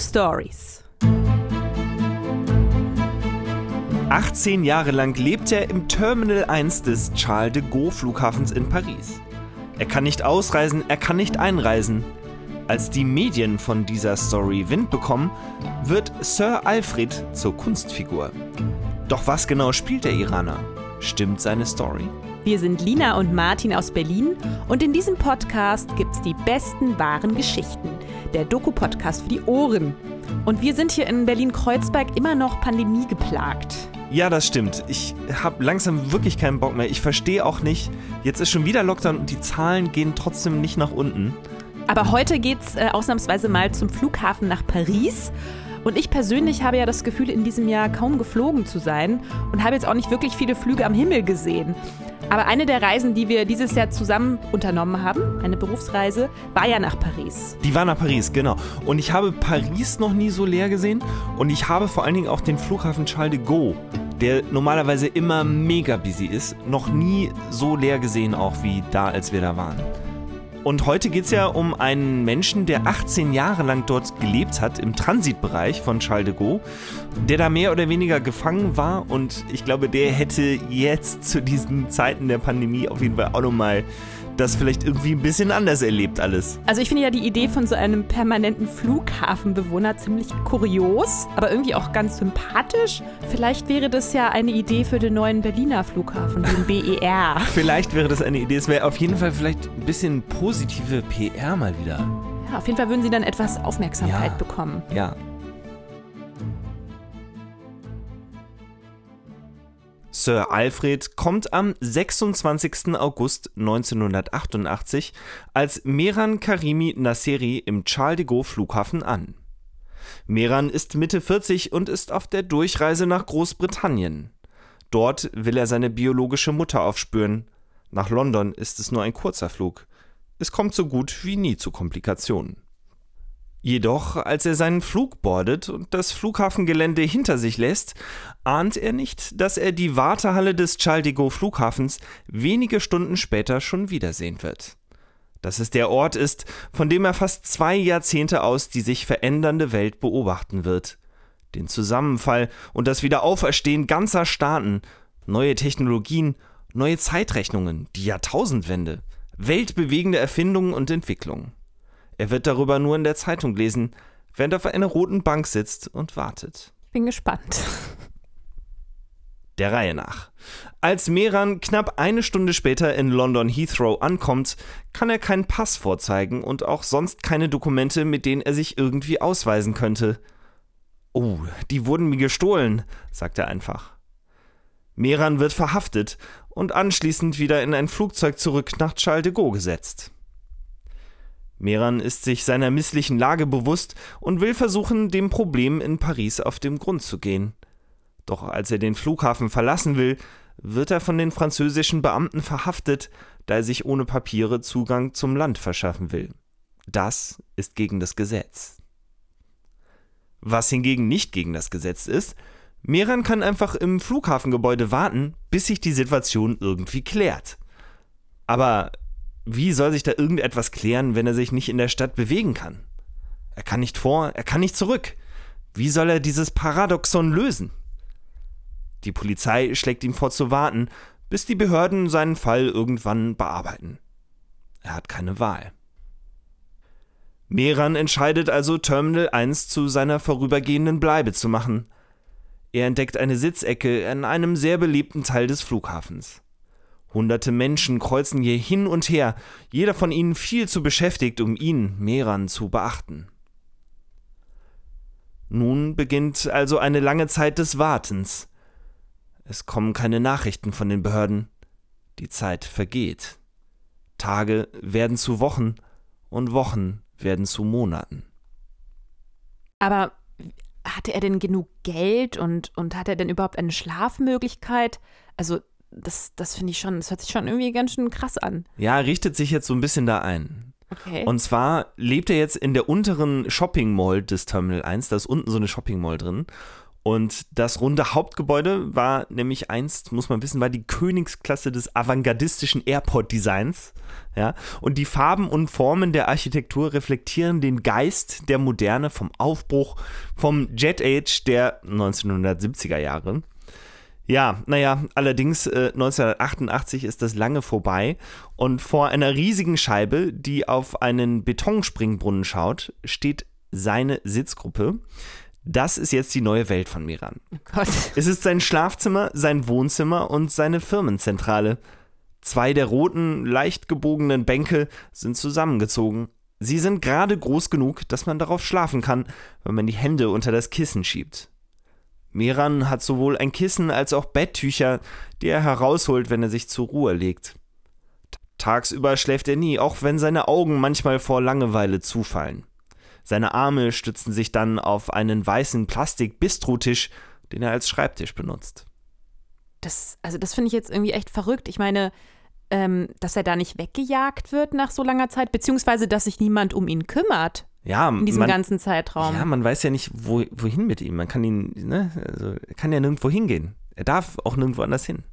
Stories. 18 Jahre lang lebt er im Terminal 1 des Charles de Gaulle Flughafens in Paris. Er kann nicht ausreisen, er kann nicht einreisen. Als die Medien von dieser Story Wind bekommen, wird Sir Alfred zur Kunstfigur. Doch was genau spielt der Iraner? Stimmt seine Story? Wir sind Lina und Martin aus Berlin und in diesem Podcast gibt es die besten wahren Geschichten. Der Doku-Podcast für die Ohren. Und wir sind hier in Berlin-Kreuzberg immer noch pandemiegeplagt. Ja, das stimmt. Ich habe langsam wirklich keinen Bock mehr. Ich verstehe auch nicht, jetzt ist schon wieder Lockdown und die Zahlen gehen trotzdem nicht nach unten. Aber heute geht's äh, ausnahmsweise mal zum Flughafen nach Paris. Und ich persönlich habe ja das Gefühl, in diesem Jahr kaum geflogen zu sein und habe jetzt auch nicht wirklich viele Flüge am Himmel gesehen. Aber eine der Reisen, die wir dieses Jahr zusammen unternommen haben, eine Berufsreise, war ja nach Paris. Die war nach Paris, genau. Und ich habe Paris noch nie so leer gesehen. Und ich habe vor allen Dingen auch den Flughafen Charles de Gaulle, der normalerweise immer mega busy ist, noch nie so leer gesehen, auch wie da, als wir da waren. Und heute geht es ja um einen Menschen, der 18 Jahre lang dort gelebt hat, im Transitbereich von Charles de Gaulle, der da mehr oder weniger gefangen war. Und ich glaube, der hätte jetzt zu diesen Zeiten der Pandemie auf jeden Fall auch nochmal das vielleicht irgendwie ein bisschen anders erlebt alles. Also ich finde ja die Idee von so einem permanenten Flughafenbewohner ziemlich kurios, aber irgendwie auch ganz sympathisch. Vielleicht wäre das ja eine Idee für den neuen Berliner Flughafen, den BER. vielleicht wäre das eine Idee. Es wäre auf jeden Fall vielleicht ein bisschen positive PR mal wieder. Ja, auf jeden Fall würden sie dann etwas Aufmerksamkeit Ja. bekommen. Ja. Sir Alfred kommt am 26. August 1988 als Mehran Karimi Nasseri im Charles de Gaulle Flughafen an. Mehran ist Mitte 40 und ist auf der Durchreise nach Großbritannien. Dort will er seine biologische Mutter aufspüren. Nach London ist es nur ein kurzer Flug. Es kommt so gut wie nie zu Komplikationen. Jedoch, als er seinen Flug boardet und das Flughafengelände hinter sich lässt, ahnt er nicht, dass er die Wartehalle des Charles Flughafens wenige Stunden später schon wiedersehen wird. Dass es der Ort ist, von dem er fast zwei Jahrzehnte aus die sich verändernde Welt beobachten wird. Den Zusammenfall und das Wiederauferstehen ganzer Staaten, neue Technologien, neue Zeitrechnungen, die Jahrtausendwende, weltbewegende Erfindungen und Entwicklungen. Er wird darüber nur in der Zeitung lesen, während er auf einer roten Bank sitzt und wartet. Ich bin gespannt. Der Reihe nach. Als Mehran knapp eine Stunde später in London Heathrow ankommt, kann er keinen Pass vorzeigen und auch sonst keine Dokumente, mit denen er sich irgendwie ausweisen könnte. Oh, die wurden mir gestohlen, sagt er einfach. Mehran wird verhaftet und anschließend wieder in ein Flugzeug zurück nach Charles de Gaulle gesetzt. Mehran ist sich seiner misslichen Lage bewusst und will versuchen, dem Problem in Paris auf den Grund zu gehen. Doch als er den Flughafen verlassen will, wird er von den französischen Beamten verhaftet, da er sich ohne Papiere Zugang zum Land verschaffen will. Das ist gegen das Gesetz. Was hingegen nicht gegen das Gesetz ist, Mehran kann einfach im Flughafengebäude warten, bis sich die Situation irgendwie klärt. Aber wie soll sich da irgendetwas klären, wenn er sich nicht in der Stadt bewegen kann? Er kann nicht vor, er kann nicht zurück. Wie soll er dieses Paradoxon lösen? Die Polizei schlägt ihm vor zu warten, bis die Behörden seinen Fall irgendwann bearbeiten. Er hat keine Wahl. Mehran entscheidet also, Terminal 1 zu seiner vorübergehenden Bleibe zu machen. Er entdeckt eine Sitzecke in einem sehr beliebten Teil des Flughafens. Hunderte Menschen kreuzen hier hin und her, jeder von ihnen viel zu beschäftigt, um ihn, Mehran, zu beachten. Nun beginnt also eine lange Zeit des Wartens. Es kommen keine Nachrichten von den Behörden. Die Zeit vergeht. Tage werden zu Wochen und Wochen werden zu Monaten. Aber hatte er denn genug Geld und, und hat er denn überhaupt eine Schlafmöglichkeit? Also, das, das finde ich schon, das hört sich schon irgendwie ganz schön krass an. Ja, richtet sich jetzt so ein bisschen da ein. Okay. Und zwar lebt er jetzt in der unteren Shopping Mall des Terminal 1, da ist unten so eine Shopping Mall drin. Und das runde Hauptgebäude war nämlich einst, muss man wissen, war die Königsklasse des avantgardistischen Airport-Designs. Ja? Und die Farben und Formen der Architektur reflektieren den Geist der Moderne vom Aufbruch, vom Jet Age der 1970er Jahre. Ja, naja, allerdings äh, 1988 ist das lange vorbei und vor einer riesigen Scheibe, die auf einen Betonspringbrunnen schaut, steht seine Sitzgruppe. Das ist jetzt die neue Welt von Miran. Oh Gott. Es ist sein Schlafzimmer, sein Wohnzimmer und seine Firmenzentrale. Zwei der roten, leicht gebogenen Bänke sind zusammengezogen. Sie sind gerade groß genug, dass man darauf schlafen kann, wenn man die Hände unter das Kissen schiebt. Miran hat sowohl ein Kissen als auch Betttücher, die er herausholt, wenn er sich zur Ruhe legt. Tagsüber schläft er nie, auch wenn seine Augen manchmal vor Langeweile zufallen. Seine Arme stützen sich dann auf einen weißen Plastik-Bistrotisch, den er als Schreibtisch benutzt. Das, also das finde ich jetzt irgendwie echt verrückt. Ich meine, ähm, dass er da nicht weggejagt wird nach so langer Zeit, beziehungsweise dass sich niemand um ihn kümmert Ja, in diesem man, ganzen Zeitraum. ja, man weiß ja nicht, wo, wohin mit ihm. Man kann ihn, ne, also, er kann ja nirgendwo hingehen. Er darf auch nirgendwo anders hin.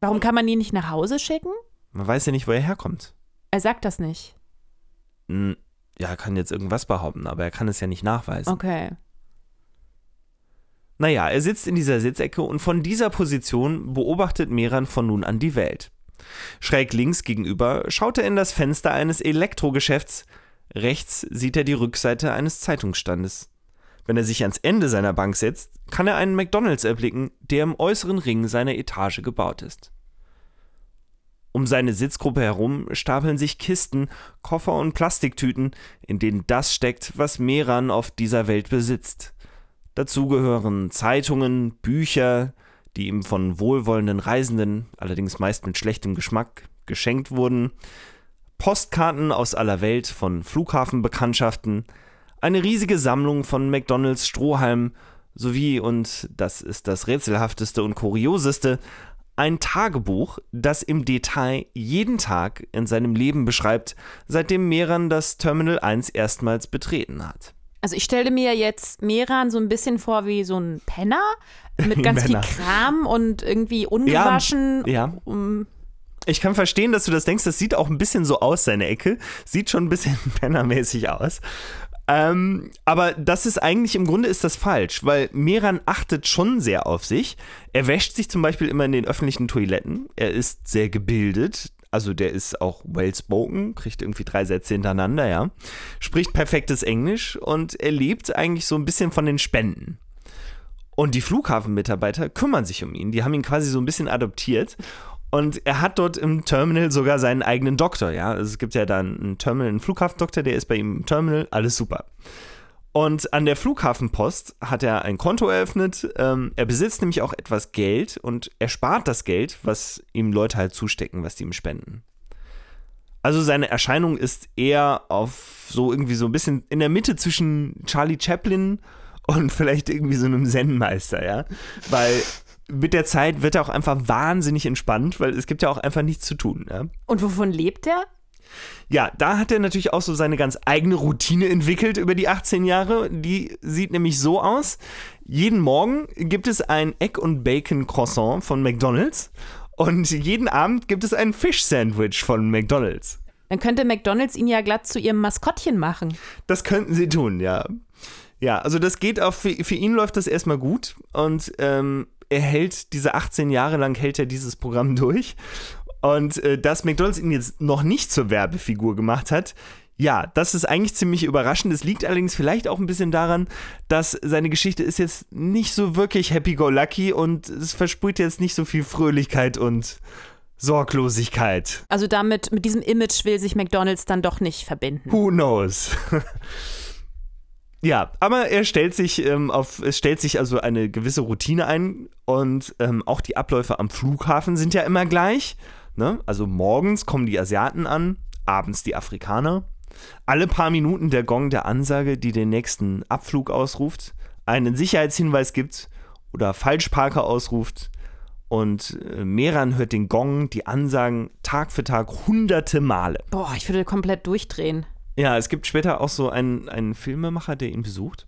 Warum kann man ihn nicht nach Hause schicken? Man weiß ja nicht, wo er herkommt. Er sagt das nicht. Hm, Ja, er kann jetzt irgendwas behaupten, aber er kann es ja nicht nachweisen. Okay. Naja, er sitzt in dieser Sitzecke und von dieser Position beobachtet Meran von nun an die Welt. Schräg links gegenüber schaut er in das Fenster eines Elektrogeschäfts, rechts sieht er die Rückseite eines Zeitungsstandes. Wenn er sich ans Ende seiner Bank setzt, kann er einen McDonalds erblicken, der im äußeren Ring seiner Etage gebaut ist. Um seine Sitzgruppe herum stapeln sich Kisten, Koffer und Plastiktüten, in denen das steckt, was Meran auf dieser Welt besitzt. Dazu gehören Zeitungen, Bücher, die ihm von wohlwollenden Reisenden, allerdings meist mit schlechtem Geschmack, geschenkt wurden, Postkarten aus aller Welt von Flughafenbekanntschaften, eine riesige Sammlung von McDonalds Strohhalmen sowie, und das ist das rätselhafteste und kurioseste, ein Tagebuch, das im Detail jeden Tag in seinem Leben beschreibt, seitdem Meran das Terminal 1 erstmals betreten hat. Also ich stelle mir jetzt Meran so ein bisschen vor wie so ein Penner mit ganz viel. Kram und irgendwie ungewaschen. Ja, Um, Ich kann verstehen, dass du das denkst. Das sieht auch ein bisschen so aus, seine Ecke. Sieht schon ein bisschen pennermäßig aus. Ähm, aber das ist eigentlich, im Grunde ist das falsch, weil Meran achtet schon sehr auf sich. Er wäscht sich zum Beispiel immer in den öffentlichen Toiletten. Er ist sehr gebildet. Also der ist auch well-spoken, kriegt irgendwie drei Sätze hintereinander, ja. Spricht perfektes Englisch und er lebt eigentlich so ein bisschen von den Spenden. Und die Flughafenmitarbeiter kümmern sich um ihn. Die haben ihn quasi so ein bisschen adoptiert. Und er hat dort im Terminal sogar seinen eigenen Doktor, ja. Es gibt ja dann einen Terminal, einen Flughafendoktor, der ist bei ihm im Terminal, alles super. Und an der Flughafenpost hat er ein Konto eröffnet. Ähm, er besitzt nämlich auch etwas Geld und er spart das Geld, was ihm Leute halt zustecken, was die ihm spenden. Also seine Erscheinung ist eher auf so irgendwie so ein bisschen in der Mitte zwischen Charlie Chaplin und vielleicht irgendwie so einem Zen-Meister, ja. Weil mit der Zeit wird er auch einfach wahnsinnig entspannt, weil es gibt ja auch einfach nichts zu tun, ja. und wovon lebt er? Ja, da hat er natürlich auch so seine ganz eigene Routine entwickelt über die 18 Jahre. Die sieht nämlich so aus. Jeden Morgen gibt es ein Egg- und Bacon-Croissant von McDonald's. Und jeden Abend gibt es ein Fish-Sandwich von McDonald's. Dann könnte McDonalds ihn ja glatt zu ihrem Maskottchen machen. Das könnten sie tun, ja. Ja, also das geht auch, für, für ihn läuft das erstmal gut. Und ähm, er hält diese 18 Jahre lang hält er dieses Programm durch. Und äh, dass McDonalds ihn jetzt noch nicht zur Werbefigur gemacht hat, ja, das ist eigentlich ziemlich überraschend. Es liegt allerdings vielleicht auch ein bisschen daran, dass seine Geschichte ist jetzt nicht so wirklich happy-go-lucky und es versprüht jetzt nicht so viel Fröhlichkeit und Sorglosigkeit. Also damit, mit diesem Image will sich McDonalds dann doch nicht verbinden. Who knows? ja, aber er stellt sich ähm, auf, es stellt sich also eine gewisse Routine ein und ähm, auch die Abläufe am Flughafen sind ja immer gleich. Ne? Also morgens kommen die Asiaten an, abends die Afrikaner. Alle paar Minuten der Gong der Ansage, die den nächsten Abflug ausruft, einen Sicherheitshinweis gibt oder Falschparker ausruft. Und äh, Meran hört den Gong, die Ansagen Tag für Tag hunderte Male. Boah, ich würde komplett durchdrehen. Ja, es gibt später auch so einen, einen Filmemacher, der ihn besucht.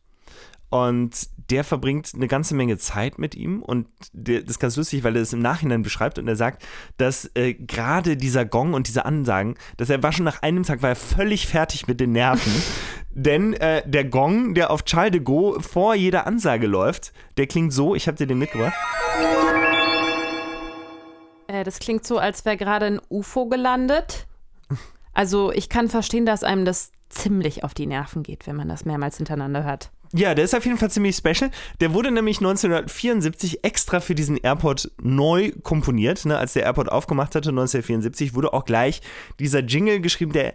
Und der verbringt eine ganze Menge Zeit mit ihm und der, das ist ganz lustig, weil er es im Nachhinein beschreibt und er sagt, dass äh, gerade dieser Gong und diese Ansagen, dass er war schon nach einem Tag war er völlig fertig mit den Nerven, denn äh, der Gong, der auf Charles de Gaulle vor jeder Ansage läuft, der klingt so, ich habe dir den mitgebracht. Äh, das klingt so, als wäre gerade ein UFO gelandet. Also ich kann verstehen, dass einem das ziemlich auf die Nerven geht, wenn man das mehrmals hintereinander hört. Ja, der ist auf jeden Fall ziemlich special. Der wurde nämlich 1974 extra für diesen Airport neu komponiert. Ne? Als der Airport aufgemacht hatte, 1974, wurde auch gleich dieser Jingle geschrieben, der,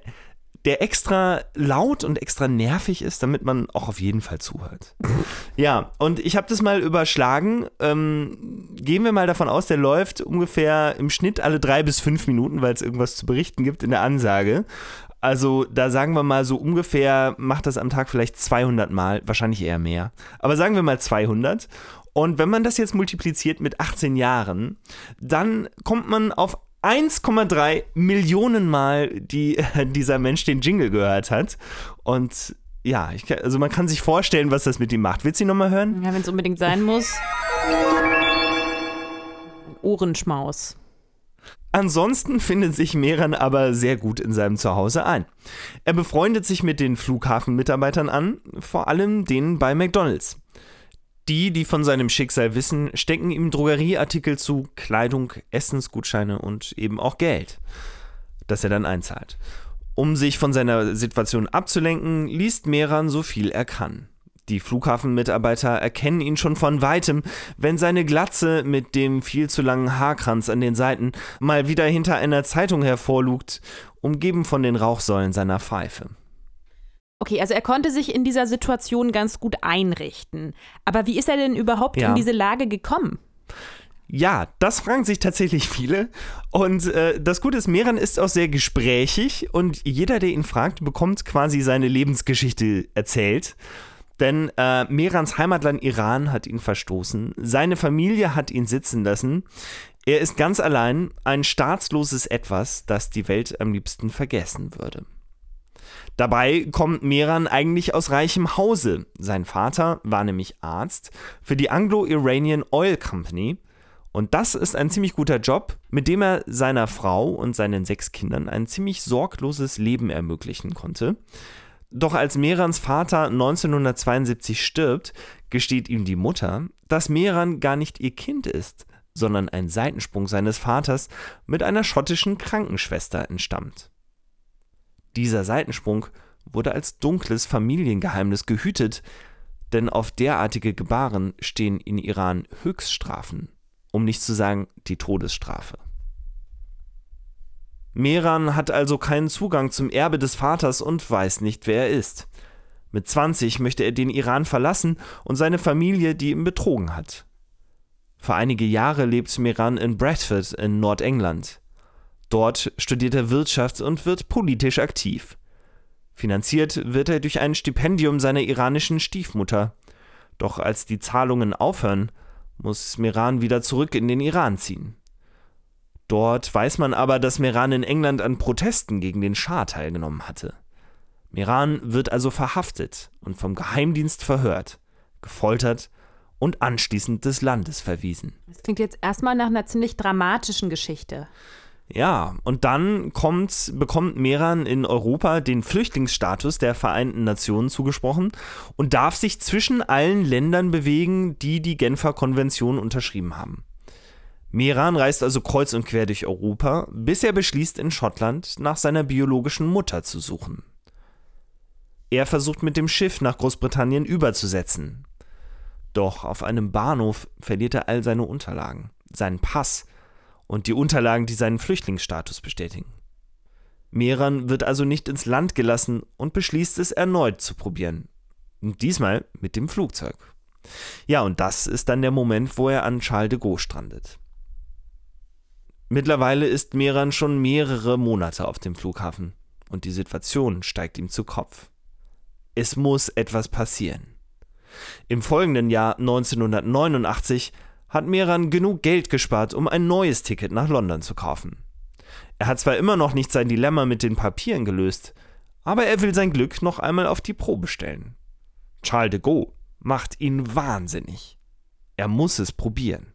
der extra laut und extra nervig ist, damit man auch auf jeden Fall zuhört. ja, und ich habe das mal überschlagen. Ähm, gehen wir mal davon aus, der läuft ungefähr im Schnitt alle drei bis fünf Minuten, weil es irgendwas zu berichten gibt in der Ansage. Also da sagen wir mal so ungefähr, macht das am Tag vielleicht 200 Mal, wahrscheinlich eher mehr. Aber sagen wir mal 200. Und wenn man das jetzt multipliziert mit 18 Jahren, dann kommt man auf 1,3 Millionen Mal, die äh, dieser Mensch den Jingle gehört hat. Und ja, ich, also man kann sich vorstellen, was das mit ihm macht. Willst du ihn nochmal hören? Ja, wenn es unbedingt sein muss. Ein Ohrenschmaus. Ansonsten findet sich Meran aber sehr gut in seinem Zuhause ein. Er befreundet sich mit den Flughafenmitarbeitern an, vor allem denen bei McDonald's. Die, die von seinem Schicksal wissen, stecken ihm Drogerieartikel zu, Kleidung, Essensgutscheine und eben auch Geld, das er dann einzahlt. Um sich von seiner Situation abzulenken, liest Meran so viel er kann. Die Flughafenmitarbeiter erkennen ihn schon von weitem, wenn seine Glatze mit dem viel zu langen Haarkranz an den Seiten mal wieder hinter einer Zeitung hervorlugt, umgeben von den Rauchsäulen seiner Pfeife. Okay, also er konnte sich in dieser Situation ganz gut einrichten. Aber wie ist er denn überhaupt Ja. in diese Lage gekommen? Ja, das fragen sich tatsächlich viele. Und äh, das Gute ist, Meran ist auch sehr gesprächig und jeder, der ihn fragt, bekommt quasi seine Lebensgeschichte erzählt. Denn äh, Merans Heimatland Iran hat ihn verstoßen, seine Familie hat ihn sitzen lassen. Er ist ganz allein ein staatsloses Etwas, das die Welt am liebsten vergessen würde. Dabei kommt Meran eigentlich aus reichem Hause. Sein Vater war nämlich Arzt für die Anglo-Iranian Oil Company. Und das ist ein ziemlich guter Job, mit dem er seiner Frau und seinen sechs Kindern ein ziemlich sorgloses Leben ermöglichen konnte. Doch als Merans Vater 1972 stirbt, gesteht ihm die Mutter, dass Meran gar nicht ihr Kind ist, sondern ein Seitensprung seines Vaters mit einer schottischen Krankenschwester entstammt. Dieser Seitensprung wurde als dunkles Familiengeheimnis gehütet, denn auf derartige Gebaren stehen in Iran Höchststrafen, um nicht zu sagen die Todesstrafe. Meran hat also keinen Zugang zum Erbe des Vaters und weiß nicht, wer er ist. Mit 20 möchte er den Iran verlassen und seine Familie, die ihn betrogen hat. Für einige Jahre lebt Meran in Bradford in Nordengland. Dort studiert er Wirtschaft und wird politisch aktiv. Finanziert wird er durch ein Stipendium seiner iranischen Stiefmutter. Doch als die Zahlungen aufhören, muss Meran wieder zurück in den Iran ziehen. Dort weiß man aber, dass Meran in England an Protesten gegen den Schah teilgenommen hatte. Meran wird also verhaftet und vom Geheimdienst verhört, gefoltert und anschließend des Landes verwiesen. Das klingt jetzt erstmal nach einer ziemlich dramatischen Geschichte. Ja, und dann kommt, bekommt Meran in Europa den Flüchtlingsstatus der Vereinten Nationen zugesprochen und darf sich zwischen allen Ländern bewegen, die die Genfer Konvention unterschrieben haben. Meran reist also kreuz und quer durch Europa, bis er beschließt, in Schottland nach seiner biologischen Mutter zu suchen. Er versucht mit dem Schiff nach Großbritannien überzusetzen. Doch auf einem Bahnhof verliert er all seine Unterlagen, seinen Pass und die Unterlagen, die seinen Flüchtlingsstatus bestätigen. Meran wird also nicht ins Land gelassen und beschließt es erneut zu probieren. Und diesmal mit dem Flugzeug. Ja, und das ist dann der Moment, wo er an Charles de Gaulle strandet. Mittlerweile ist Meran schon mehrere Monate auf dem Flughafen und die Situation steigt ihm zu Kopf. Es muss etwas passieren. Im folgenden Jahr 1989 hat Meran genug Geld gespart, um ein neues Ticket nach London zu kaufen. Er hat zwar immer noch nicht sein Dilemma mit den Papieren gelöst, aber er will sein Glück noch einmal auf die Probe stellen. Charles de Gaulle macht ihn wahnsinnig. Er muss es probieren.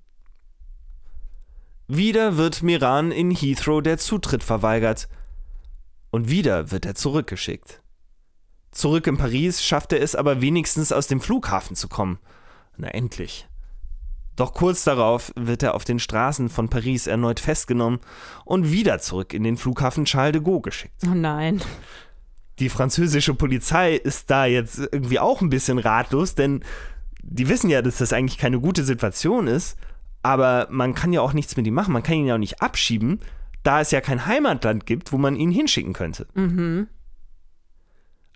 Wieder wird Miran in Heathrow der Zutritt verweigert. Und wieder wird er zurückgeschickt. Zurück in Paris schafft er es aber wenigstens aus dem Flughafen zu kommen. Na endlich. Doch kurz darauf wird er auf den Straßen von Paris erneut festgenommen und wieder zurück in den Flughafen Charles de Gaulle geschickt. Oh nein. Die französische Polizei ist da jetzt irgendwie auch ein bisschen ratlos, denn die wissen ja, dass das eigentlich keine gute Situation ist, aber man kann ja auch nichts mit ihm machen. Man kann ihn ja auch nicht abschieben, da es ja kein Heimatland gibt, wo man ihn hinschicken könnte. Mhm.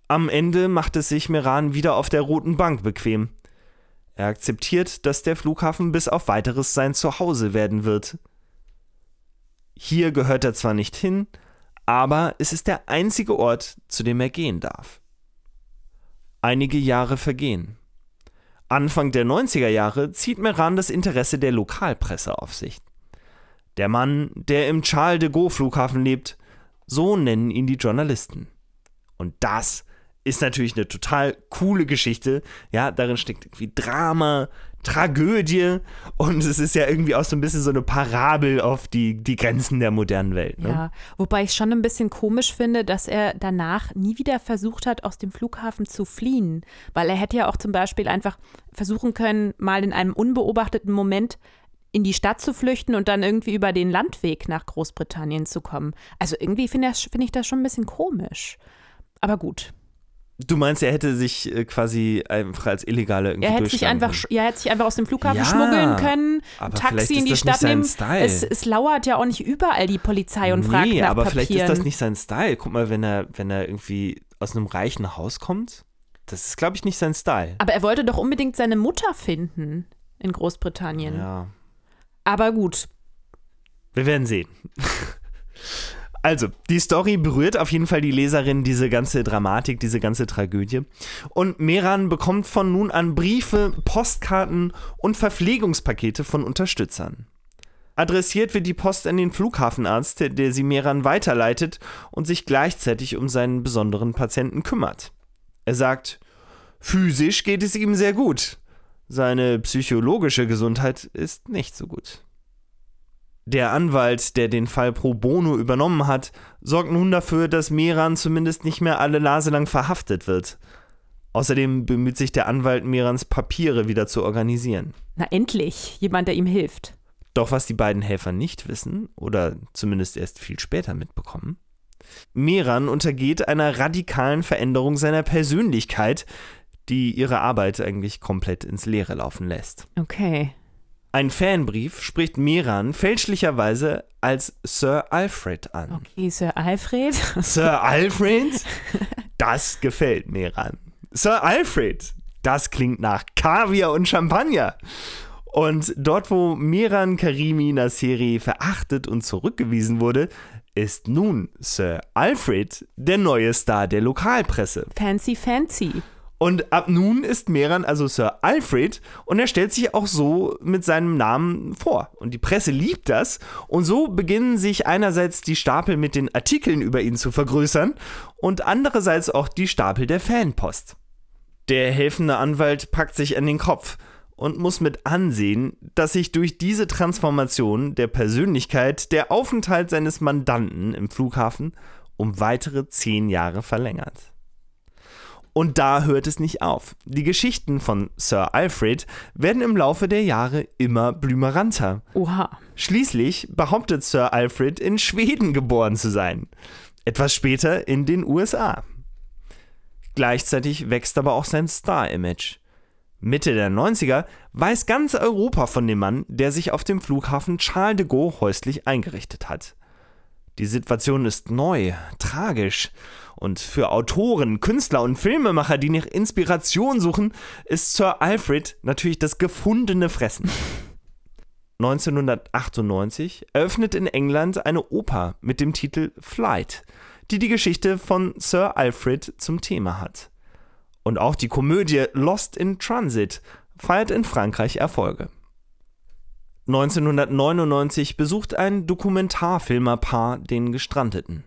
Am Ende macht es sich Meran wieder auf der roten Bank bequem. Er akzeptiert, dass der Flughafen bis auf weiteres sein Zuhause werden wird. Hier gehört er zwar nicht hin, aber es ist der einzige Ort, zu dem er gehen darf. Einige Jahre vergehen. Anfang der 90er Jahre zieht Meran das Interesse der Lokalpresse auf sich. Der Mann, der im Charles de Gaulle Flughafen lebt, so nennen ihn die Journalisten. Und das ist natürlich eine total coole Geschichte. Ja, darin steckt irgendwie Drama, Tragödie und es ist ja irgendwie auch so ein bisschen so eine Parabel auf die, die Grenzen der modernen Welt. Ne? Ja, wobei ich schon ein bisschen komisch finde, dass er danach nie wieder versucht hat, aus dem Flughafen zu fliehen. Weil er hätte ja auch zum Beispiel einfach versuchen können, mal in einem unbeobachteten Moment in die Stadt zu flüchten und dann irgendwie über den Landweg nach Großbritannien zu kommen. Also irgendwie finde find ich das schon ein bisschen komisch. Aber gut. Du meinst, er hätte sich äh, quasi einfach als Illegale irgendwie er hätte sich einfach, ja, er hätte sich einfach aus dem Flughafen ja, schmuggeln können, ein Taxi in die Stadt nehmen. Es, es, lauert ja auch nicht überall die Polizei und nee, fragt nach aber Papieren. vielleicht ist das nicht sein Style. Guck mal, wenn er, wenn er irgendwie aus einem reichen Haus kommt, das ist, glaube ich, nicht sein Style. Aber er wollte doch unbedingt seine Mutter finden in Großbritannien. Ja. Aber gut. Wir werden sehen. Also, die Story berührt auf jeden Fall die Leserin, diese ganze Dramatik, diese ganze Tragödie. Und Meran bekommt von nun an Briefe, Postkarten und Verpflegungspakete von Unterstützern. Adressiert wird die Post an den Flughafenarzt, der sie Meran weiterleitet und sich gleichzeitig um seinen besonderen Patienten kümmert. Er sagt, physisch geht es ihm sehr gut. Seine psychologische Gesundheit ist nicht so gut. Der Anwalt, der den Fall pro bono übernommen hat, sorgt nun dafür, dass Meran zumindest nicht mehr alle Nase lang verhaftet wird. Außerdem bemüht sich der Anwalt, Merans Papiere wieder zu organisieren. Na endlich, jemand, der ihm hilft. Doch was die beiden Helfer nicht wissen, oder zumindest erst viel später mitbekommen, Meran untergeht einer radikalen Veränderung seiner Persönlichkeit, die ihre Arbeit eigentlich komplett ins Leere laufen lässt. Okay. Ein Fanbrief spricht Miran fälschlicherweise als Sir Alfred an. Okay, Sir Alfred. Sir Alfred? Das gefällt Miran. Sir Alfred, das klingt nach Kaviar und Champagner. Und dort, wo Miran Karimi Nasseri verachtet und zurückgewiesen wurde, ist nun Sir Alfred der neue Star der Lokalpresse. Fancy, fancy. Und ab nun ist Meran also Sir Alfred und er stellt sich auch so mit seinem Namen vor. Und die Presse liebt das. Und so beginnen sich einerseits die Stapel mit den Artikeln über ihn zu vergrößern und andererseits auch die Stapel der Fanpost. Der helfende Anwalt packt sich an den Kopf und muss mit ansehen, dass sich durch diese Transformation der Persönlichkeit der Aufenthalt seines Mandanten im Flughafen um weitere zehn Jahre verlängert. Und da hört es nicht auf. Die Geschichten von Sir Alfred werden im Laufe der Jahre immer blümeranter. Oha. Schließlich behauptet Sir Alfred in Schweden geboren zu sein. Etwas später in den USA. Gleichzeitig wächst aber auch sein Star-Image. Mitte der 90er weiß ganz Europa von dem Mann, der sich auf dem Flughafen Charles de Gaulle häuslich eingerichtet hat. Die Situation ist neu, tragisch und für Autoren, Künstler und Filmemacher, die nach Inspiration suchen, ist Sir Alfred natürlich das gefundene Fressen. 1998 eröffnet in England eine Oper mit dem Titel Flight, die die Geschichte von Sir Alfred zum Thema hat. Und auch die Komödie Lost in Transit feiert in Frankreich Erfolge. 1999 besucht ein Dokumentarfilmerpaar den Gestrandeten.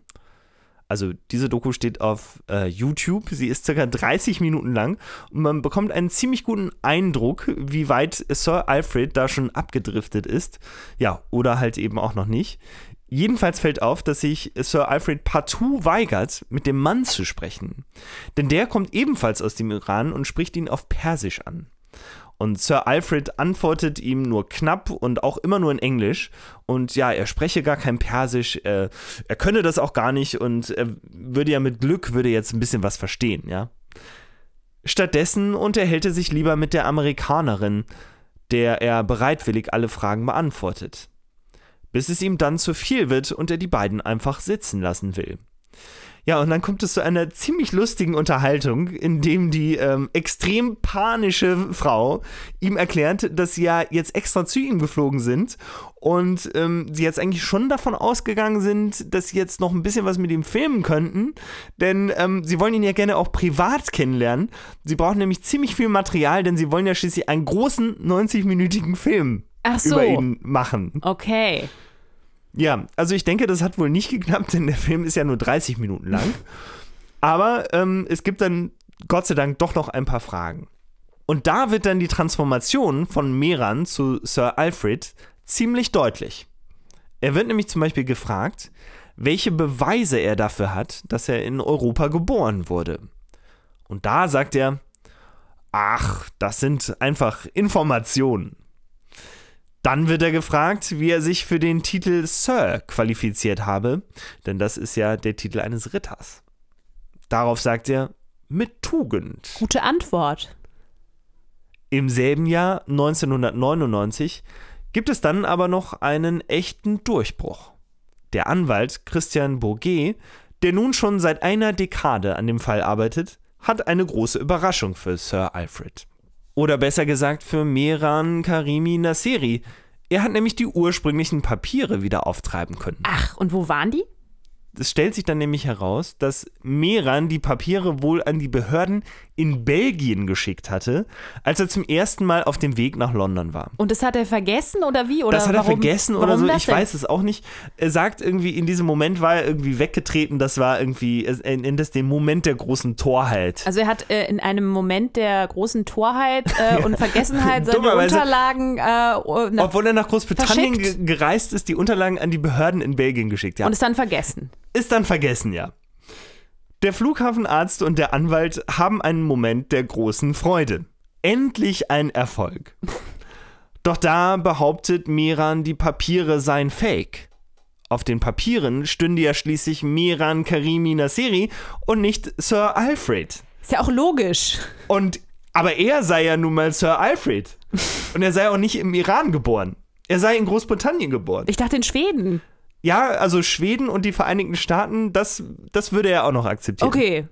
Also diese Doku steht auf äh, YouTube. Sie ist circa 30 Minuten lang und man bekommt einen ziemlich guten Eindruck, wie weit Sir Alfred da schon abgedriftet ist. Ja, oder halt eben auch noch nicht. Jedenfalls fällt auf, dass sich Sir Alfred partout weigert, mit dem Mann zu sprechen. Denn der kommt ebenfalls aus dem Iran und spricht ihn auf Persisch an. Und Sir Alfred antwortet ihm nur knapp und auch immer nur in Englisch. Und ja, er spreche gar kein Persisch, äh, er könne das auch gar nicht und er würde ja mit Glück, würde jetzt ein bisschen was verstehen, ja. Stattdessen unterhält er sich lieber mit der Amerikanerin, der er bereitwillig alle Fragen beantwortet. Bis es ihm dann zu viel wird und er die beiden einfach sitzen lassen will. Ja, und dann kommt es zu einer ziemlich lustigen Unterhaltung, in dem die ähm, extrem panische Frau ihm erklärt, dass sie ja jetzt extra zu ihm geflogen sind und ähm, sie jetzt eigentlich schon davon ausgegangen sind, dass sie jetzt noch ein bisschen was mit ihm filmen könnten, denn ähm, sie wollen ihn ja gerne auch privat kennenlernen. Sie brauchen nämlich ziemlich viel Material, denn sie wollen ja schließlich einen großen 90-minütigen Film so. über ihn machen. Okay. Ja, also ich denke, das hat wohl nicht geklappt, denn der Film ist ja nur 30 Minuten lang. Aber ähm, es gibt dann Gott sei Dank doch noch ein paar Fragen. Und da wird dann die Transformation von Meran zu Sir Alfred ziemlich deutlich. Er wird nämlich zum Beispiel gefragt, welche Beweise er dafür hat, dass er in Europa geboren wurde. Und da sagt er, ach, das sind einfach Informationen. Dann wird er gefragt, wie er sich für den Titel Sir qualifiziert habe, denn das ist ja der Titel eines Ritters. Darauf sagt er, mit Tugend. Gute Antwort. Im selben Jahr 1999 gibt es dann aber noch einen echten Durchbruch. Der Anwalt Christian Bourget, der nun schon seit einer Dekade an dem Fall arbeitet, hat eine große Überraschung für Sir Alfred. Oder besser gesagt für Mehran Karimi Nasseri. Er hat nämlich die ursprünglichen Papiere wieder auftreiben können. Ach, und wo waren die? Es stellt sich dann nämlich heraus, dass Meran die Papiere wohl an die Behörden in Belgien geschickt hatte, als er zum ersten Mal auf dem Weg nach London war. Und das hat er vergessen oder wie? Oder das hat er warum, vergessen oder so, ich weiß es auch nicht. Er sagt irgendwie, in diesem Moment war er irgendwie weggetreten, das war irgendwie, er nennt das den Moment der großen Torheit. Also er hat äh, in einem Moment der großen Torheit äh, und Vergessenheit seine Unterlagen äh, Obwohl er nach Großbritannien ge gereist ist, die Unterlagen an die Behörden in Belgien geschickt. Ja. Und es dann vergessen. Ist dann vergessen, ja. Der Flughafenarzt und der Anwalt haben einen Moment der großen Freude. Endlich ein Erfolg. Doch da behauptet Miran, die Papiere seien fake. Auf den Papieren stünde ja schließlich Miran Karimi Nasseri und nicht Sir Alfred. Ist ja auch logisch. Und aber er sei ja nun mal Sir Alfred. Und er sei auch nicht im Iran geboren. Er sei in Großbritannien geboren. Ich dachte in Schweden. Ja, also Schweden und die Vereinigten Staaten, das, das würde er auch noch akzeptieren. Okay.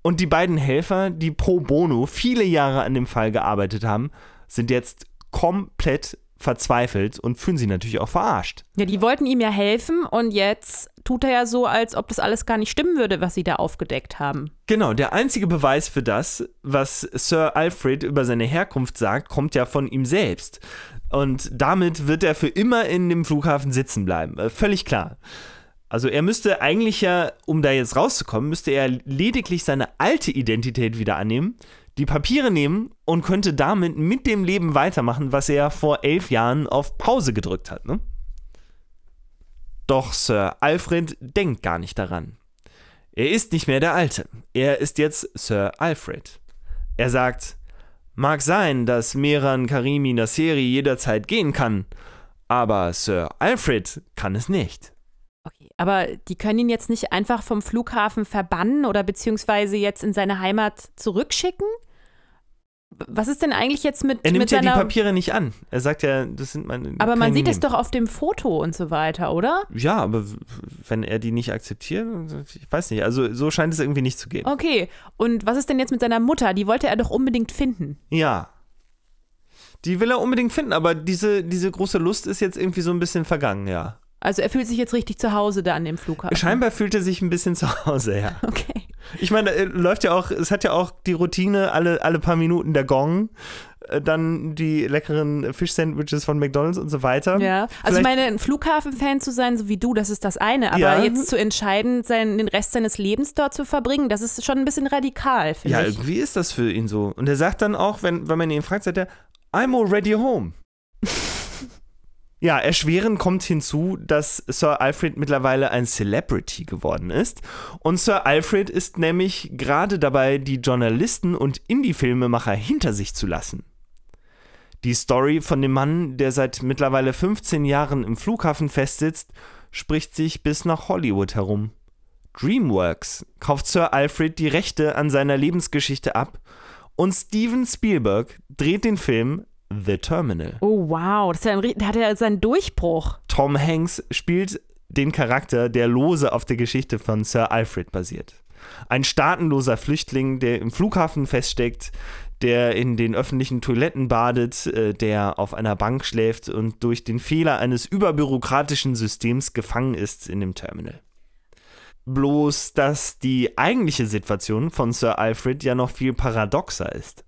Und die beiden Helfer, die pro bono viele Jahre an dem Fall gearbeitet haben, sind jetzt komplett verzweifelt und fühlen sich natürlich auch verarscht. Ja, die wollten ihm ja helfen und jetzt tut er ja so, als ob das alles gar nicht stimmen würde, was sie da aufgedeckt haben. Genau, der einzige Beweis für das, was Sir Alfred über seine Herkunft sagt, kommt ja von ihm selbst. Und damit wird er für immer in dem Flughafen sitzen bleiben. Äh, völlig klar. Also er müsste eigentlich ja, um da jetzt rauszukommen, müsste er lediglich seine alte Identität wieder annehmen, die Papiere nehmen und könnte damit mit dem Leben weitermachen, was er vor elf Jahren auf Pause gedrückt hat. Ne? Doch Sir Alfred denkt gar nicht daran. Er ist nicht mehr der Alte. Er ist jetzt Sir Alfred. Er sagt, Mag sein, dass Meran Karimi Nasseri jederzeit gehen kann, aber Sir Alfred kann es nicht. Okay, aber die können ihn jetzt nicht einfach vom Flughafen verbannen oder beziehungsweise jetzt in seine Heimat zurückschicken? Was ist denn eigentlich jetzt mit Er nimmt mit ja seiner, die Papiere nicht an. Er sagt ja, das sind meine. Aber man sieht es doch auf dem Foto und so weiter, oder? Ja, aber wenn er die nicht akzeptiert, ich weiß nicht. Also so scheint es irgendwie nicht zu gehen. Okay, und was ist denn jetzt mit seiner Mutter? Die wollte er doch unbedingt finden. Ja. Die will er unbedingt finden, aber diese, diese große Lust ist jetzt irgendwie so ein bisschen vergangen, ja. Also er fühlt sich jetzt richtig zu Hause da an dem Flughafen. Scheinbar fühlt er sich ein bisschen zu Hause, ja. Okay. Ich meine, äh, läuft ja auch, es hat ja auch die Routine, alle, alle paar Minuten der Gong. äh, dann die leckeren Fisch-Sandwiches von McDonalds und so weiter. Ja, also Vielleicht- ich meine, ein Flughafen-Fan zu sein, so wie du, das ist das eine. Aber Ja. jetzt zu entscheiden, seinen, den Rest seines Lebens dort zu verbringen, das ist schon ein bisschen radikal, finde Ja, ich. irgendwie ist das für ihn so. Und er sagt dann auch, wenn, wenn man ihn fragt, sagt er, I'm already home. ja, erschwerend kommt hinzu, dass Sir Alfred mittlerweile ein Celebrity geworden ist. Und Sir Alfred ist nämlich gerade dabei, die Journalisten und Indie-Filmemacher hinter sich zu lassen. Die Story von dem Mann, der seit mittlerweile 15 Jahren im Flughafen festsitzt, spricht sich bis nach Hollywood herum. DreamWorks kauft Sir Alfred die Rechte an seiner Lebensgeschichte ab und Steven Spielberg dreht den Film The Terminal. Oh, wow, das ist ja ein, hat er seinen Durchbruch. Tom Hanks spielt den Charakter, der lose auf der Geschichte von Sir Alfred basiert. Ein staatenloser Flüchtling, der im Flughafen feststeckt, der in den öffentlichen Toiletten badet, äh, der auf einer Bank schläft und durch den Fehler eines überbürokratischen Systems gefangen ist in dem Terminal. Bloß, dass die eigentliche Situation von Sir Alfred ja noch viel paradoxer ist.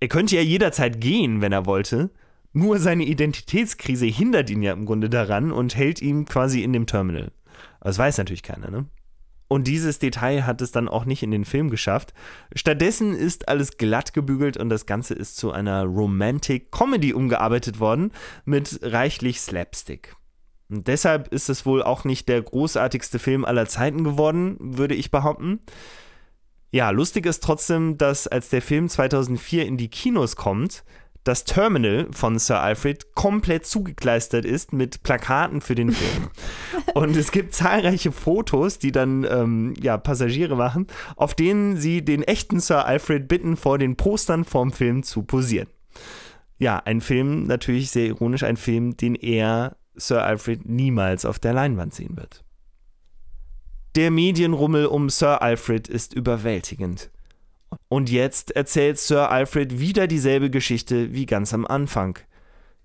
Er könnte ja jederzeit gehen, wenn er wollte, nur seine Identitätskrise hindert ihn ja im Grunde daran und hält ihn quasi in dem Terminal. Das weiß natürlich keiner, ne? Und dieses Detail hat es dann auch nicht in den Film geschafft. Stattdessen ist alles glatt gebügelt und das Ganze ist zu einer Romantic Comedy umgearbeitet worden mit reichlich Slapstick. Und deshalb ist es wohl auch nicht der großartigste Film aller Zeiten geworden, würde ich behaupten. Ja, lustig ist trotzdem, dass als der Film 2004 in die Kinos kommt, das Terminal von Sir Alfred komplett zugekleistert ist mit Plakaten für den Film. Und es gibt zahlreiche Fotos, die dann ähm, ja, Passagiere machen, auf denen sie den echten Sir Alfred bitten, vor den Postern vom Film zu posieren. Ja, ein Film, natürlich sehr ironisch, ein Film, den er, Sir Alfred, niemals auf der Leinwand sehen wird. Der Medienrummel um Sir Alfred ist überwältigend. Und jetzt erzählt Sir Alfred wieder dieselbe Geschichte wie ganz am Anfang.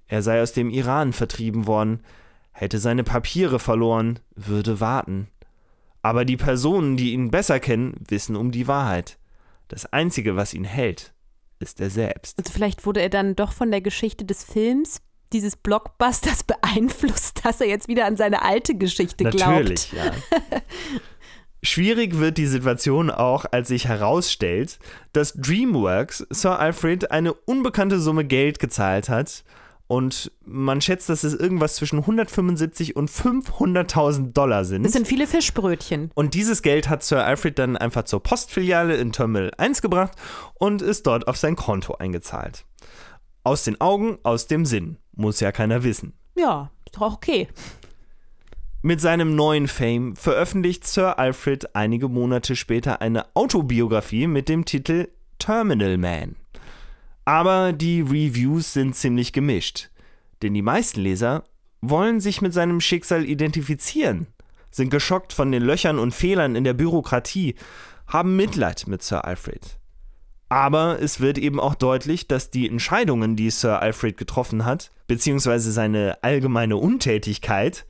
Er sei aus dem Iran vertrieben worden, hätte seine Papiere verloren, würde warten. Aber die Personen, die ihn besser kennen, wissen um die Wahrheit. Das Einzige, was ihn hält, ist er selbst. Also vielleicht wurde er dann doch von der Geschichte des Films, dieses Blockbusters beeinflusst, dass er jetzt wieder an seine alte Geschichte Natürlich, glaubt. ja. Schwierig wird die Situation auch, als sich herausstellt, dass DreamWorks Sir Alfred eine unbekannte Summe Geld gezahlt hat und man schätzt, dass es irgendwas zwischen 175 und 500.000 Dollar sind. Das sind viele Fischbrötchen. Und dieses Geld hat Sir Alfred dann einfach zur Postfiliale in Terminal 1 gebracht und ist dort auf sein Konto eingezahlt. Aus den Augen, aus dem Sinn. Muss ja keiner wissen. Ja, ist doch auch okay. Mit seinem neuen Fame veröffentlicht Sir Alfred einige Monate später eine Autobiografie mit dem Titel Terminal Man. Aber die Reviews sind ziemlich gemischt, denn die meisten Leser wollen sich mit seinem Schicksal identifizieren, sind geschockt von den Löchern und Fehlern in der Bürokratie, haben Mitleid mit Sir Alfred. Aber es wird eben auch deutlich, dass die Entscheidungen, die Sir Alfred getroffen hat, beziehungsweise seine allgemeine Untätigkeit,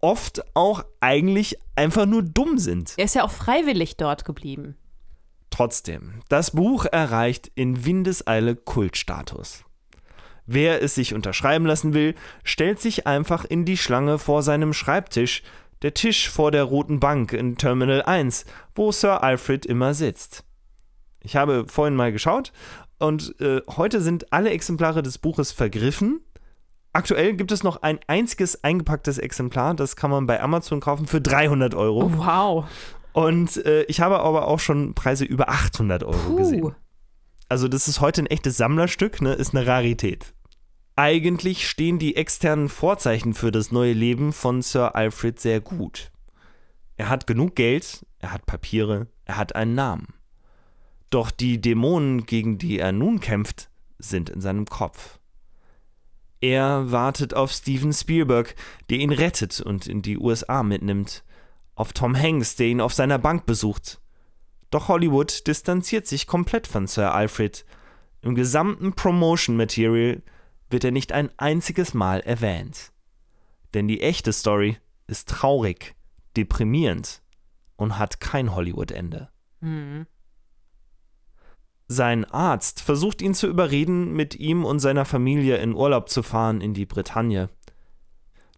oft auch eigentlich einfach nur dumm sind. Er ist ja auch freiwillig dort geblieben. Trotzdem, das Buch erreicht in Windeseile Kultstatus. Wer es sich unterschreiben lassen will, stellt sich einfach in die Schlange vor seinem Schreibtisch, der Tisch vor der roten Bank in Terminal 1, wo Sir Alfred immer sitzt. Ich habe vorhin mal geschaut und äh, heute sind alle Exemplare des Buches vergriffen. Aktuell gibt es noch ein einziges eingepacktes Exemplar, das kann man bei Amazon kaufen für 300 Euro. Wow. Und äh, ich habe aber auch schon Preise über 800 Euro Puh. gesehen. Also das ist heute ein echtes Sammlerstück, ne? ist eine Rarität. Eigentlich stehen die externen Vorzeichen für das neue Leben von Sir Alfred sehr gut. Er hat genug Geld, er hat Papiere, er hat einen Namen. Doch die Dämonen, gegen die er nun kämpft, sind in seinem Kopf. Er wartet auf Steven Spielberg, der ihn rettet und in die USA mitnimmt, auf Tom Hanks, der ihn auf seiner Bank besucht. Doch Hollywood distanziert sich komplett von Sir Alfred. Im gesamten Promotion Material wird er nicht ein einziges Mal erwähnt. Denn die echte Story ist traurig, deprimierend und hat kein Hollywood-Ende. Hm. Sein Arzt versucht ihn zu überreden, mit ihm und seiner Familie in Urlaub zu fahren in die Bretagne.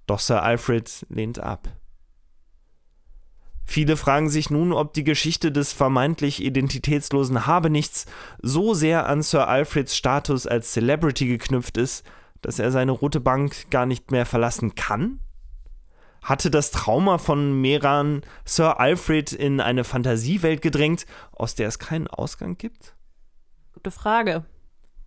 Doch Sir Alfred lehnt ab. Viele fragen sich nun, ob die Geschichte des vermeintlich identitätslosen Habenichts so sehr an Sir Alfreds Status als Celebrity geknüpft ist, dass er seine rote Bank gar nicht mehr verlassen kann? Hatte das Trauma von Meran Sir Alfred in eine Fantasiewelt gedrängt, aus der es keinen Ausgang gibt? Gute Frage.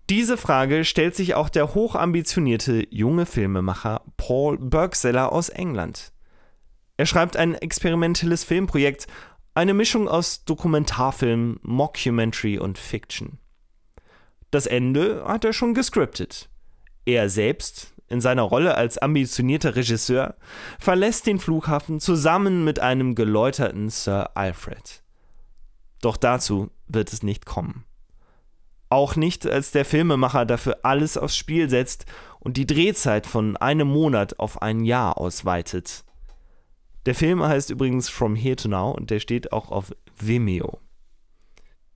Diese Frage stellt sich auch der hochambitionierte junge Filmemacher Paul Bergseller aus England. Er schreibt ein experimentelles Filmprojekt, eine Mischung aus Dokumentarfilm, Mockumentary und Fiction. Das Ende hat er schon gescriptet. Er selbst, in seiner Rolle als ambitionierter Regisseur, verlässt den Flughafen zusammen mit einem geläuterten Sir Alfred. Doch dazu wird es nicht kommen. Auch nicht, als der Filmemacher dafür alles aufs Spiel setzt und die Drehzeit von einem Monat auf ein Jahr ausweitet. Der Film heißt übrigens From Here to Now und der steht auch auf Vimeo.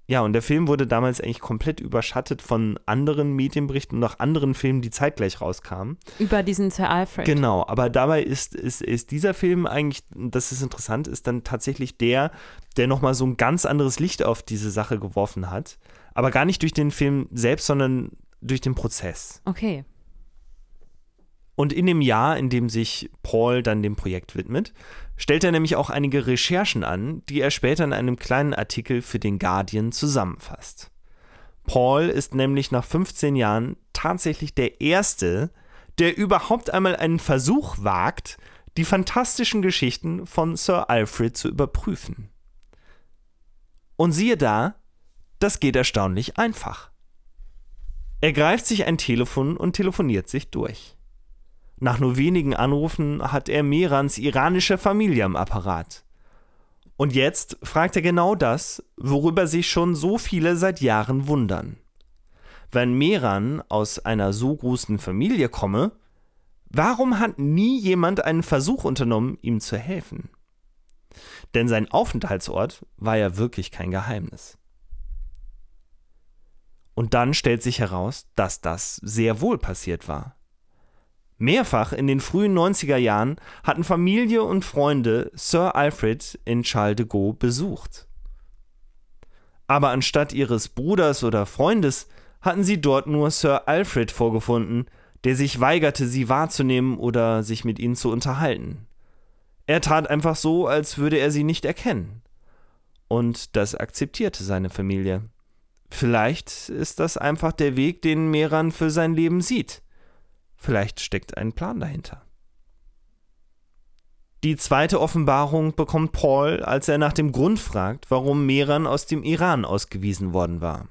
Ja, und der Film wurde damals eigentlich komplett überschattet von anderen Medienberichten und auch anderen Filmen, die zeitgleich rauskamen. Über diesen Sir Alfred. Genau, aber dabei ist, ist, ist dieser Film eigentlich, das ist interessant, ist dann tatsächlich der, der nochmal so ein ganz anderes Licht auf diese Sache geworfen hat. Aber gar nicht durch den Film selbst, sondern durch den Prozess. Okay. Und in dem Jahr, in dem sich Paul dann dem Projekt widmet, stellt er nämlich auch einige Recherchen an, die er später in einem kleinen Artikel für den Guardian zusammenfasst. Paul ist nämlich nach 15 Jahren tatsächlich der Erste, der überhaupt einmal einen Versuch wagt, die fantastischen Geschichten von Sir Alfred zu überprüfen. Und siehe da, das geht erstaunlich einfach. Er greift sich ein Telefon und telefoniert sich durch. Nach nur wenigen Anrufen hat er Merans iranische Familie am Apparat. Und jetzt fragt er genau das, worüber sich schon so viele seit Jahren wundern. Wenn Meran aus einer so großen Familie komme, warum hat nie jemand einen Versuch unternommen, ihm zu helfen? Denn sein Aufenthaltsort war ja wirklich kein Geheimnis. Und dann stellt sich heraus, dass das sehr wohl passiert war. Mehrfach in den frühen 90er Jahren hatten Familie und Freunde Sir Alfred in Charles de Gaulle besucht. Aber anstatt ihres Bruders oder Freundes hatten sie dort nur Sir Alfred vorgefunden, der sich weigerte, sie wahrzunehmen oder sich mit ihnen zu unterhalten. Er tat einfach so, als würde er sie nicht erkennen. Und das akzeptierte seine Familie. Vielleicht ist das einfach der Weg, den Meran für sein Leben sieht. Vielleicht steckt ein Plan dahinter. Die zweite Offenbarung bekommt Paul, als er nach dem Grund fragt, warum Meran aus dem Iran ausgewiesen worden war.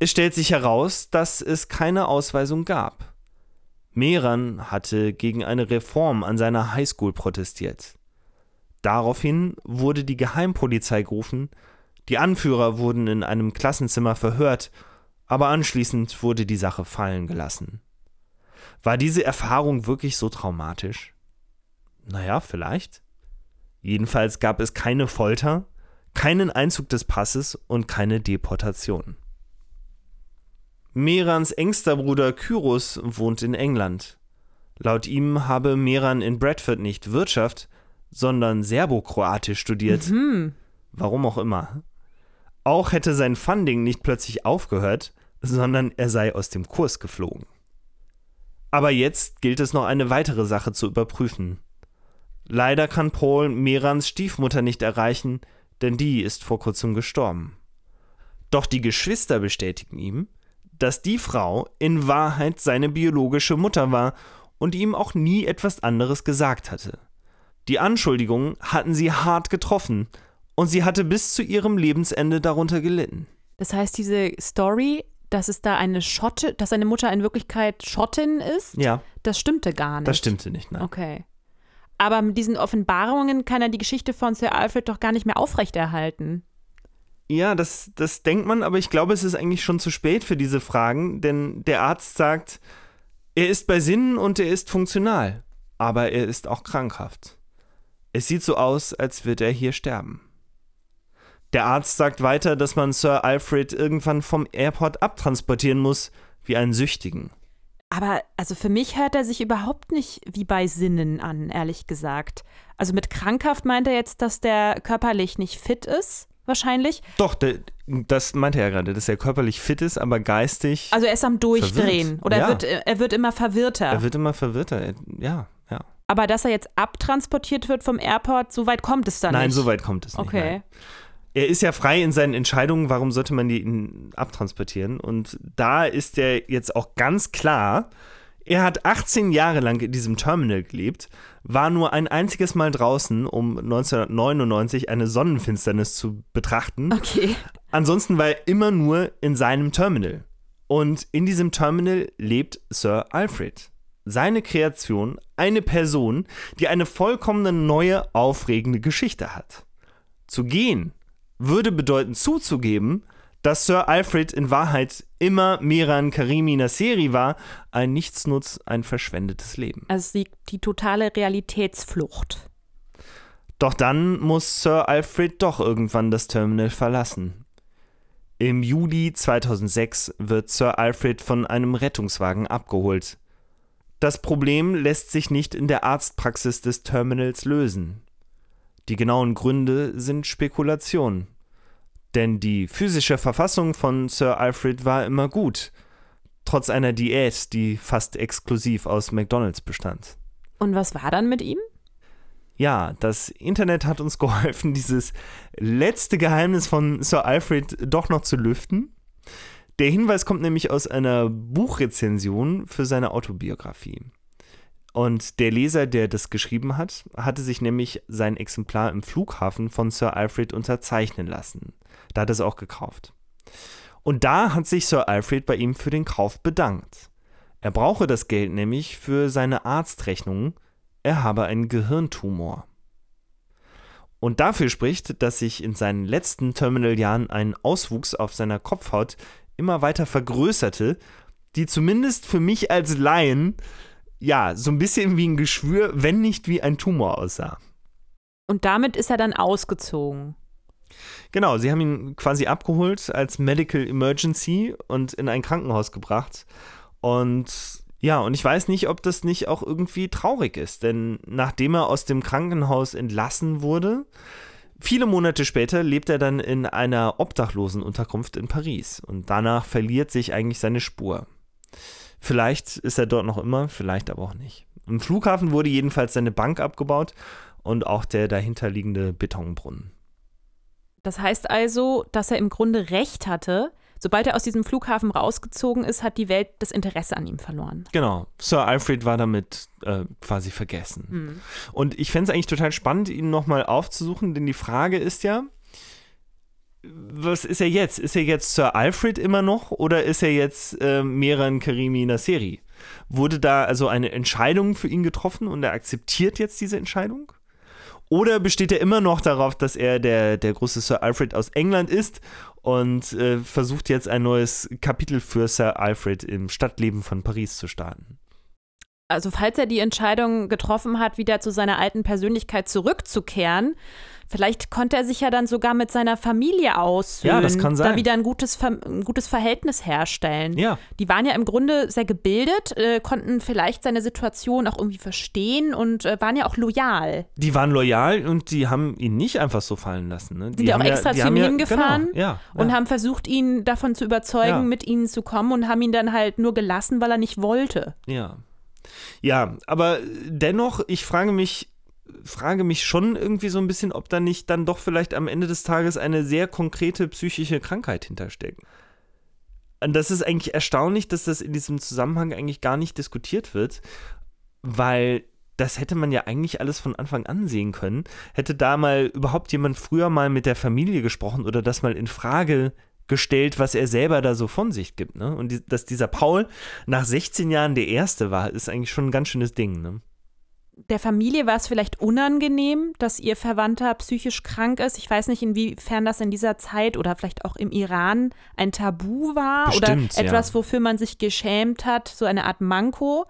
Es stellt sich heraus, dass es keine Ausweisung gab. Meran hatte gegen eine Reform an seiner Highschool protestiert. Daraufhin wurde die Geheimpolizei gerufen, die Anführer wurden in einem Klassenzimmer verhört aber anschließend wurde die Sache fallen gelassen. War diese Erfahrung wirklich so traumatisch? Naja, vielleicht. Jedenfalls gab es keine Folter, keinen Einzug des Passes und keine Deportation. Merans engster Bruder Kyros wohnt in England. Laut ihm habe Meran in Bradford nicht Wirtschaft, sondern Serbokroatisch studiert. Mhm. Warum auch immer. Auch hätte sein Funding nicht plötzlich aufgehört, sondern er sei aus dem Kurs geflogen. Aber jetzt gilt es noch eine weitere Sache zu überprüfen. Leider kann Paul Merans Stiefmutter nicht erreichen, denn die ist vor kurzem gestorben. Doch die Geschwister bestätigen ihm, dass die Frau in Wahrheit seine biologische Mutter war und ihm auch nie etwas anderes gesagt hatte. Die Anschuldigungen hatten sie hart getroffen und sie hatte bis zu ihrem Lebensende darunter gelitten. Das heißt, diese Story, dass es da eine Schotte, dass seine Mutter in Wirklichkeit Schottin ist, ja. das stimmte gar nicht. Das stimmte nicht, nein. Okay. Aber mit diesen Offenbarungen kann er die Geschichte von Sir Alfred doch gar nicht mehr aufrechterhalten. Ja, das, das denkt man, aber ich glaube, es ist eigentlich schon zu spät für diese Fragen, denn der Arzt sagt, er ist bei Sinnen und er ist funktional, aber er ist auch krankhaft. Es sieht so aus, als würde er hier sterben. Der Arzt sagt weiter, dass man Sir Alfred irgendwann vom Airport abtransportieren muss, wie einen Süchtigen. Aber also für mich hört er sich überhaupt nicht wie bei Sinnen an, ehrlich gesagt. Also mit krankhaft meint er jetzt, dass der körperlich nicht fit ist, wahrscheinlich. Doch, der, das meinte er ja gerade, dass er körperlich fit ist, aber geistig. Also er ist am Durchdrehen. Verwirrt. Oder Ja. er, wird, er wird immer verwirrter. er wird immer verwirrter. Er- Ja, ja. Aber dass er jetzt abtransportiert wird vom Airport, so weit kommt es dann Nein, nicht. so weit kommt es nicht. Okay. Nein. Er ist ja frei in seinen Entscheidungen, warum sollte man die ihn abtransportieren? Und da ist er jetzt auch ganz klar, er hat 18 Jahre lang in diesem Terminal gelebt, war nur ein einziges Mal draußen, um 1999 eine Sonnenfinsternis zu betrachten. Okay. Ansonsten war er immer nur in seinem Terminal. Und in diesem Terminal lebt Sir Alfred. Seine Kreation, eine Person, die eine vollkommene neue, aufregende Geschichte hat. Zu gehen würde bedeuten zuzugeben, dass Sir Alfred in Wahrheit immer Miran Karimi Nasseri war, ein Nichtsnutz, ein verschwendetes Leben. Also die, die totale Realitätsflucht. Doch dann muss Sir Alfred doch irgendwann das Terminal verlassen. Im Juli 2006 wird Sir Alfred von einem Rettungswagen abgeholt. Das Problem lässt sich nicht in der Arztpraxis des Terminals lösen. Die genauen Gründe sind Spekulation. Denn die physische Verfassung von Sir Alfred war immer gut, trotz einer Diät, die fast exklusiv aus McDonald's bestand. Und was war dann mit ihm? Ja, das Internet hat uns geholfen, dieses letzte Geheimnis von Sir Alfred doch noch zu lüften. Der Hinweis kommt nämlich aus einer Buchrezension für seine Autobiografie. Und der Leser, der das geschrieben hat, hatte sich nämlich sein Exemplar im Flughafen von Sir Alfred unterzeichnen lassen. Da hat er es auch gekauft. Und da hat sich Sir Alfred bei ihm für den Kauf bedankt. Er brauche das Geld nämlich für seine Arztrechnungen, er habe einen Gehirntumor. Und dafür spricht, dass sich in seinen letzten Terminaljahren ein Auswuchs auf seiner Kopfhaut immer weiter vergrößerte, die zumindest für mich als Laien ja so ein bisschen wie ein Geschwür, wenn nicht wie ein Tumor aussah. Und damit ist er dann ausgezogen. Genau, sie haben ihn quasi abgeholt als Medical Emergency und in ein Krankenhaus gebracht. Und ja, und ich weiß nicht, ob das nicht auch irgendwie traurig ist, denn nachdem er aus dem Krankenhaus entlassen wurde, viele Monate später lebt er dann in einer Obdachlosenunterkunft in Paris und danach verliert sich eigentlich seine Spur. Vielleicht ist er dort noch immer, vielleicht aber auch nicht. Im Flughafen wurde jedenfalls seine Bank abgebaut und auch der dahinterliegende Betonbrunnen. Das heißt also, dass er im Grunde recht hatte. Sobald er aus diesem Flughafen rausgezogen ist, hat die Welt das Interesse an ihm verloren. Genau. Sir Alfred war damit äh, quasi vergessen. Hm. Und ich fände es eigentlich total spannend, ihn nochmal aufzusuchen, denn die Frage ist ja, was ist er jetzt? Ist er jetzt Sir Alfred immer noch oder ist er jetzt äh, Meran Karimi Nasseri? Wurde da also eine Entscheidung für ihn getroffen und er akzeptiert jetzt diese Entscheidung? Oder besteht er immer noch darauf, dass er der, der große Sir Alfred aus England ist und äh, versucht jetzt ein neues Kapitel für Sir Alfred im Stadtleben von Paris zu starten? Also falls er die Entscheidung getroffen hat, wieder zu seiner alten Persönlichkeit zurückzukehren, vielleicht konnte er sich ja dann sogar mit seiner Familie aussöhnen, Ja, das kann sein. da wieder ein gutes, Ver ein gutes Verhältnis herstellen. Ja. Die waren ja im Grunde sehr gebildet, äh, konnten vielleicht seine Situation auch irgendwie verstehen und äh, waren ja auch loyal. Die waren loyal und die haben ihn nicht einfach so fallen lassen. Ne? Die Sind ja auch extra die zu ihm ja, hingefahren Genau, ja, und ja. haben versucht, ihn davon zu überzeugen, Ja. mit ihnen zu kommen und haben ihn dann halt nur gelassen, weil er nicht wollte. Ja. Ja, aber dennoch, ich frage mich, frage mich schon irgendwie so ein bisschen, ob da nicht dann doch vielleicht am Ende des Tages eine sehr konkrete psychische Krankheit hintersteckt. Und das ist eigentlich erstaunlich, dass das in diesem Zusammenhang eigentlich gar nicht diskutiert wird, weil das hätte man ja eigentlich alles von Anfang an sehen können. Hätte da mal überhaupt jemand früher mal mit der Familie gesprochen oder das mal in Frage gestellt, was er selber da so von sich gibt. Ne? Und die, dass dieser Paul nach 16 Jahren der Erste war, ist eigentlich schon ein ganz schönes Ding. Ne? Der Familie war es vielleicht unangenehm, dass ihr Verwandter psychisch krank ist. Ich weiß nicht, inwiefern das in dieser Zeit oder vielleicht auch im Iran ein Tabu war Bestimmt, oder etwas, ja. wofür man sich geschämt hat, so eine Art Manko.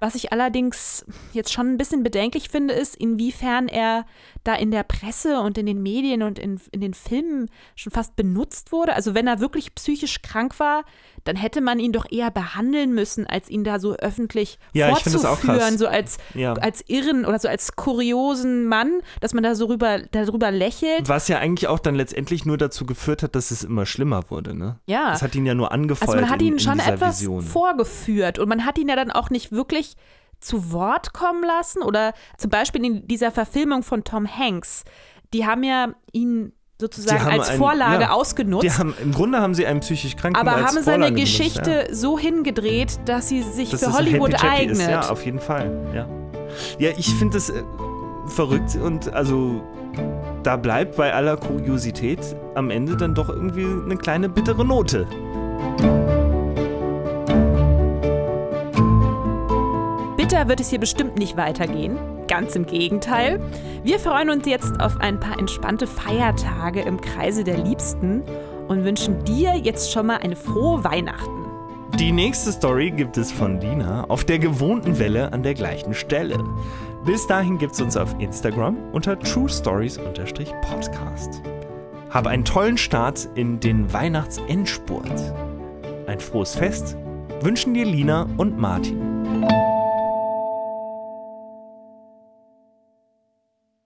Was ich allerdings jetzt schon ein bisschen bedenklich finde, ist, inwiefern er da in der Presse und in den Medien und in, in den Filmen schon fast benutzt wurde. Also wenn er wirklich psychisch krank war, dann hätte man ihn doch eher behandeln müssen, als ihn da so öffentlich Ja, vorzuführen, so als, Ja. als irren oder so als kuriosen Mann, dass man da so rüber, darüber lächelt. Was ja eigentlich auch dann letztendlich nur dazu geführt hat, dass es immer schlimmer wurde, ne? Ja. Das hat ihn ja nur angefeuert Also man hat in, ihn in schon dieser etwas Vision. vorgeführt und man hat ihn ja dann auch nicht wirklich zu Wort kommen lassen oder zum Beispiel in dieser Verfilmung von Tom Hanks. Die haben ja ihn sozusagen als einen- Vorlage ja. ausgenutzt. Haben, Im Grunde haben sie einen psychisch Kranken aber als haben seine Vorlage benutzt, Geschichte ja. so hingedreht, dass sie sich Dass für Hollywood Happy eignet. Ist. Ja, auf jeden Fall. Ja, ja ich finde das äh, verrückt und also da bleibt bei aller Kuriosität am Ende dann doch irgendwie eine kleine bittere Note. Bitter wird es hier bestimmt nicht weitergehen. Ganz im Gegenteil. Wir freuen uns jetzt auf ein paar entspannte Feiertage im Kreise der Liebsten und wünschen dir jetzt schon mal eine frohe Weihnachten. Die nächste Story gibt es von Dina auf der gewohnten Welle an der gleichen Stelle. Bis dahin gibt's uns auf Instagram unter truestories-podcast. Hab einen tollen Start in den Weihnachtsendspurt. Ein frohes Fest wünschen dir Lina und Martin.